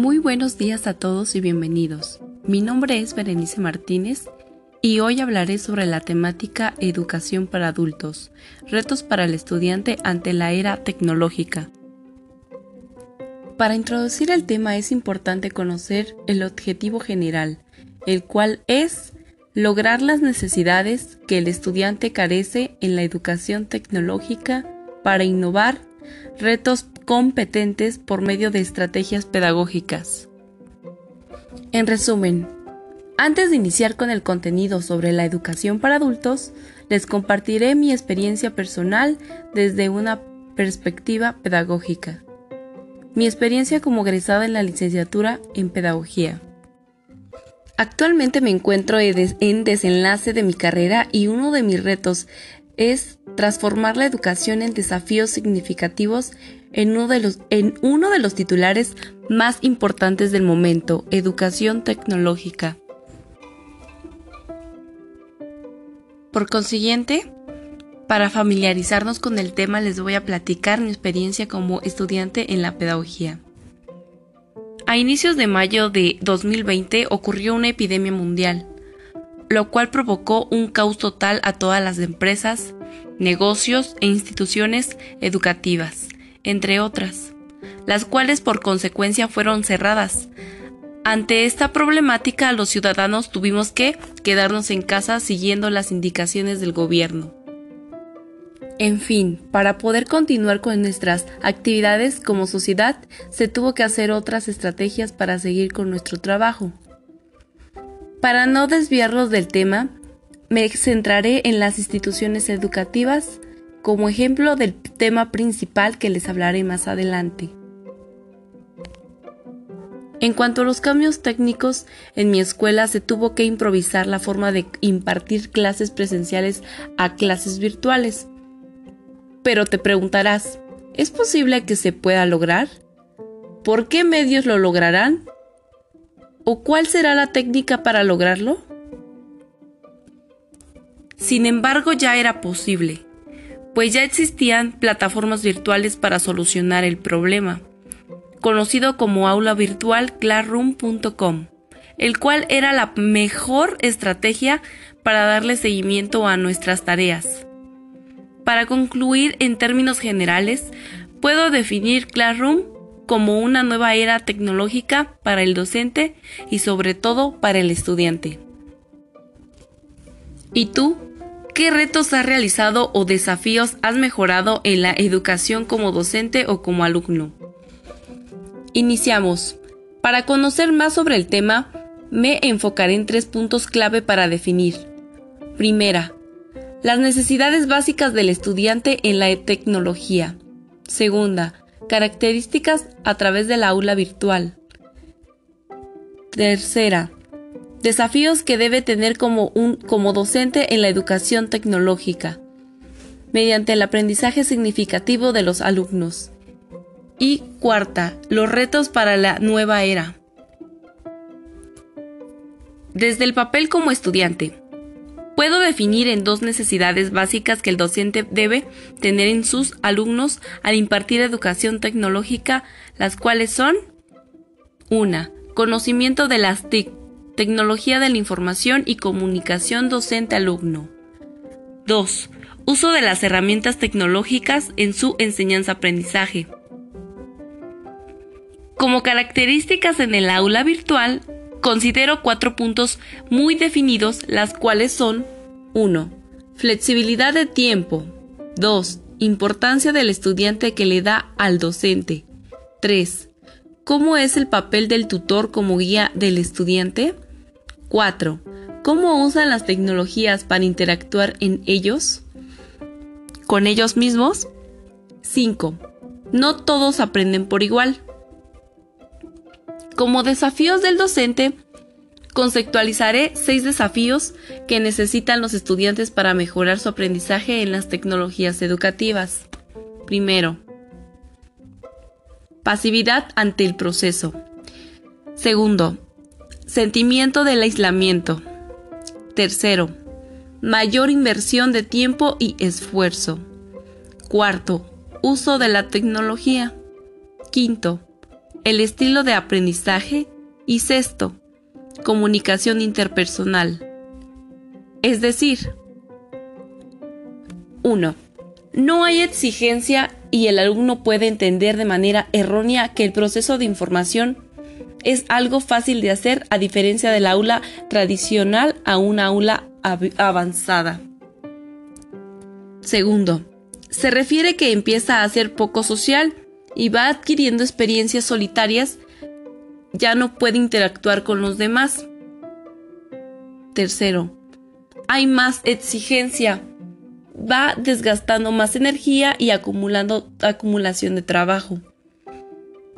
Muy buenos días a todos y bienvenidos. Mi nombre es Berenice Martínez y hoy hablaré sobre la temática Educación para adultos, retos para el estudiante ante la era tecnológica. Para introducir el tema es importante conocer el objetivo general, el cual es lograr las necesidades que el estudiante carece en la educación tecnológica para innovar retos competentes por medio de estrategias pedagógicas. En resumen, antes de iniciar con el contenido sobre la educación para adultos, les compartiré mi experiencia personal desde una perspectiva pedagógica. Mi experiencia como egresada en la licenciatura en pedagogía. Actualmente me encuentro en desenlace de mi carrera y uno de mis retos es transformar la educación en desafíos significativos en uno de los, en uno de los titulares más importantes del momento, educación tecnológica. Por consiguiente, para familiarizarnos con el tema les voy a platicar mi experiencia como estudiante en la pedagogía. A inicios de mayo de 2020 ocurrió una epidemia mundial, lo cual provocó un caos total a todas las empresas, negocios e instituciones educativas, entre otras, las cuales por consecuencia fueron cerradas. Ante esta problemática los ciudadanos tuvimos que quedarnos en casa siguiendo las indicaciones del gobierno. En fin, para poder continuar con nuestras actividades como sociedad, se tuvo que hacer otras estrategias para seguir con nuestro trabajo. Para no desviarlos del tema, me centraré en las instituciones educativas como ejemplo del tema principal que les hablaré más adelante. En cuanto a los cambios técnicos, en mi escuela se tuvo que improvisar la forma de impartir clases presenciales a clases virtuales. Pero te preguntarás, ¿es posible que se pueda lograr? ¿Por qué medios lo lograrán? ¿O cuál será la técnica para lograrlo? Sin embargo, ya era posible, pues ya existían plataformas virtuales para solucionar el problema, conocido como aula virtual classroom.com, el cual era la mejor estrategia para darle seguimiento a nuestras tareas. Para concluir en términos generales, puedo definir Classroom como una nueva era tecnológica para el docente y sobre todo para el estudiante. ¿Y tú? ¿Qué retos has realizado o desafíos has mejorado en la educación como docente o como alumno? Iniciamos. Para conocer más sobre el tema, me enfocaré en tres puntos clave para definir. Primera, las necesidades básicas del estudiante en la tecnología. Segunda, características a través de la aula virtual. Tercera, desafíos que debe tener como, un, como docente en la educación tecnológica, mediante el aprendizaje significativo de los alumnos. Y cuarta, los retos para la nueva era. Desde el papel como estudiante, puedo definir en dos necesidades básicas que el docente debe tener en sus alumnos al impartir educación tecnológica, las cuales son 1. Conocimiento de las TIC, tecnología de la información y comunicación docente-alumno. 2. Uso de las herramientas tecnológicas en su enseñanza-aprendizaje. Como características en el aula virtual, Considero cuatro puntos muy definidos, las cuales son 1. Flexibilidad de tiempo. 2. Importancia del estudiante que le da al docente. 3. ¿Cómo es el papel del tutor como guía del estudiante? 4. ¿Cómo usan las tecnologías para interactuar en ellos? ¿Con ellos mismos? 5. No todos aprenden por igual. Como desafíos del docente, conceptualizaré seis desafíos que necesitan los estudiantes para mejorar su aprendizaje en las tecnologías educativas. Primero, pasividad ante el proceso. Segundo, sentimiento del aislamiento. Tercero, mayor inversión de tiempo y esfuerzo. Cuarto, uso de la tecnología. Quinto, el estilo de aprendizaje y sexto, comunicación interpersonal. Es decir, 1. No hay exigencia y el alumno puede entender de manera errónea que el proceso de información es algo fácil de hacer a diferencia del aula tradicional a una aula avanzada. Segundo, se refiere que empieza a ser poco social y va adquiriendo experiencias solitarias, ya no puede interactuar con los demás. Tercero, hay más exigencia, va desgastando más energía y acumulando acumulación de trabajo.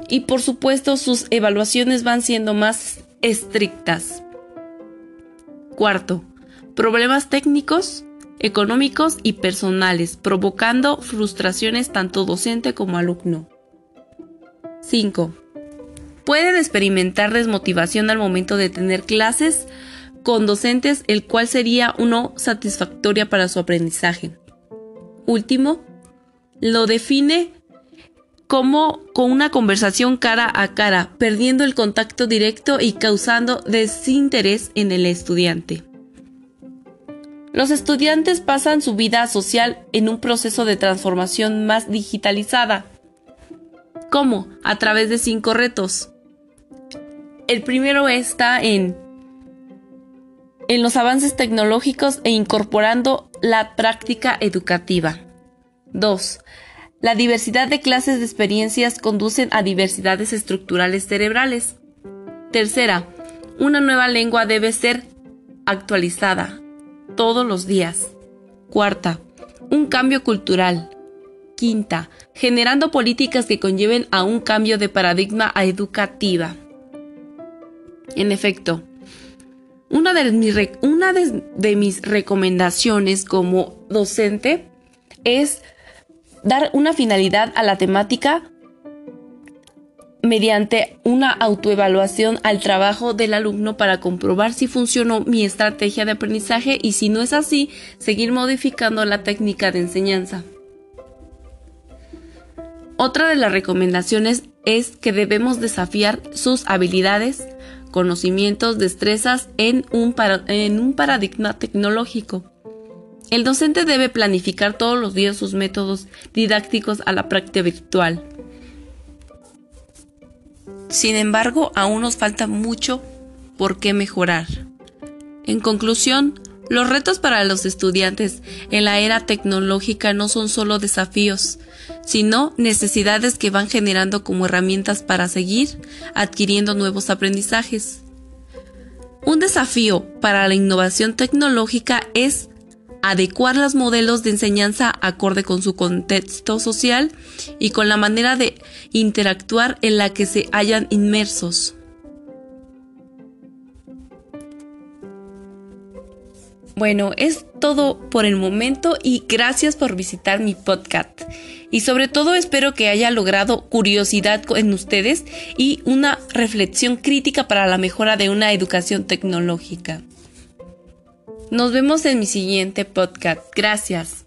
Y por supuesto sus evaluaciones van siendo más estrictas. Cuarto, problemas técnicos económicos y personales, provocando frustraciones tanto docente como alumno. 5. Pueden experimentar desmotivación al momento de tener clases con docentes, el cual sería uno satisfactoria para su aprendizaje. Último, lo define como con una conversación cara a cara, perdiendo el contacto directo y causando desinterés en el estudiante. Los estudiantes pasan su vida social en un proceso de transformación más digitalizada. ¿Cómo? A través de cinco retos. El primero está en, en los avances tecnológicos e incorporando la práctica educativa. 2. La diversidad de clases de experiencias conducen a diversidades estructurales cerebrales. Tercera, una nueva lengua debe ser actualizada, todos los días. Cuarta, un cambio cultural. Quinta, generando políticas que conlleven a un cambio de paradigma educativa. En efecto, una de, mis, de mis recomendaciones como docente es dar una finalidad a la temática mediante una autoevaluación al trabajo del alumno para comprobar si funcionó mi estrategia de aprendizaje y si no es así, seguir modificando la técnica de enseñanza. Otra de las recomendaciones es que debemos desafiar sus habilidades, conocimientos, destrezas en un, en un paradigma tecnológico. El docente debe planificar todos los días sus métodos didácticos a la práctica virtual sin embargo, aún nos falta mucho por qué mejorar. En conclusión, los retos para los estudiantes en la era tecnológica no son solo desafíos, sino necesidades que van generando como herramientas para seguir adquiriendo nuevos aprendizajes. Un desafío para la innovación tecnológica es adecuar los modelos de enseñanza acorde con su contexto social y con la manera de interactuar en la que se hayan inmersos. Bueno, es todo por el momento y gracias por visitar mi podcast. Y sobre todo espero que haya logrado curiosidad en ustedes y una reflexión crítica para la mejora de una educación tecnológica. Nos vemos en mi siguiente podcast. Gracias.